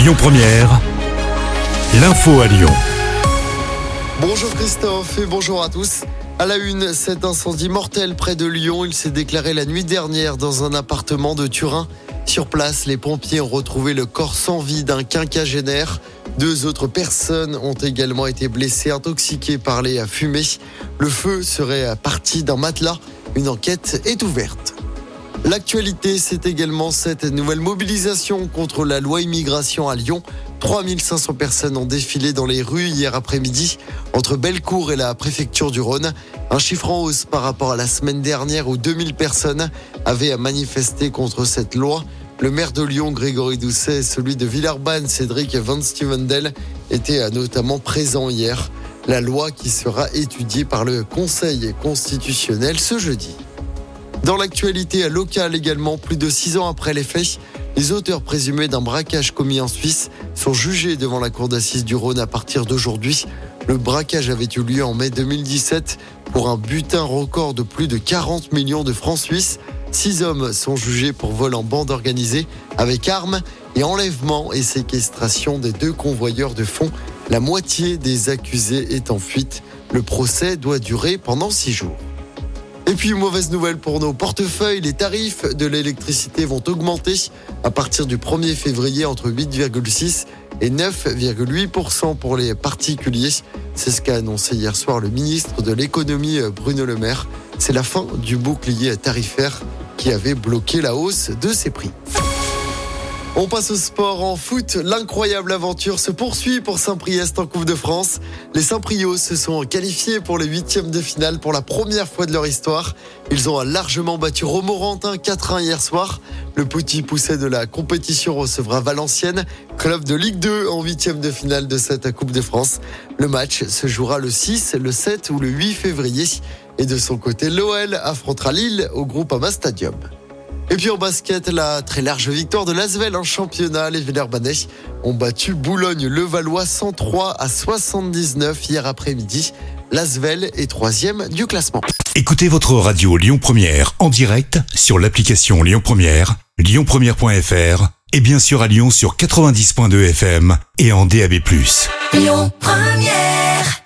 Lyon Première, l'info à Lyon. Bonjour Christophe et bonjour à tous. À la une, cet incendie mortel près de Lyon, il s'est déclaré la nuit dernière dans un appartement de Turin. Sur place, les pompiers ont retrouvé le corps sans vie d'un quinquagénaire. Deux autres personnes ont également été blessées, intoxiquées par les fumées. Le feu serait parti d'un matelas. Une enquête est ouverte. L'actualité, c'est également cette nouvelle mobilisation contre la loi immigration à Lyon. 3500 personnes ont défilé dans les rues hier après-midi entre Bellecour et la préfecture du Rhône. Un chiffre en hausse par rapport à la semaine dernière où 2000 personnes avaient manifesté contre cette loi. Le maire de Lyon, Grégory Doucet, et celui de Villeurbanne, Cédric Van Stevendel, étaient notamment présents hier. La loi qui sera étudiée par le Conseil constitutionnel ce jeudi. Dans l'actualité locale également, plus de six ans après les faits, les auteurs présumés d'un braquage commis en Suisse sont jugés devant la cour d'assises du Rhône à partir d'aujourd'hui. Le braquage avait eu lieu en mai 2017 pour un butin record de plus de 40 millions de francs suisses. Six hommes sont jugés pour vol en bande organisée avec armes et enlèvement et séquestration des deux convoyeurs de fonds. La moitié des accusés est en fuite. Le procès doit durer pendant six jours. Et puis, mauvaise nouvelle pour nos portefeuilles, les tarifs de l'électricité vont augmenter à partir du 1er février entre 8,6 et 9,8% pour les particuliers. C'est ce qu'a annoncé hier soir le ministre de l'économie Bruno Le Maire. C'est la fin du bouclier tarifaire qui avait bloqué la hausse de ces prix. On passe au sport en foot. L'incroyable aventure se poursuit pour Saint-Priest en Coupe de France. Les Saint-Prios se sont qualifiés pour les huitièmes de finale pour la première fois de leur histoire. Ils ont largement battu Romorantin 4-1 hier soir. Le petit poussé de la compétition recevra Valenciennes, club de Ligue 2 en huitième de finale de cette Coupe de France. Le match se jouera le 6, le 7 ou le 8 février. Et de son côté, l'OL affrontera Lille au groupe Ama Stadium. Et puis en basket, la très large victoire de l'Asvel en championnat. Les Villeurbanais ont battu Boulogne-le-Valois 103 à 79 hier après-midi. L'Asvel est troisième du classement. Écoutez votre radio Lyon Première en direct sur l'application Lyon Première, lyonpremière.fr et bien sûr à Lyon sur 90.2 FM et en DAB+. Lyon Première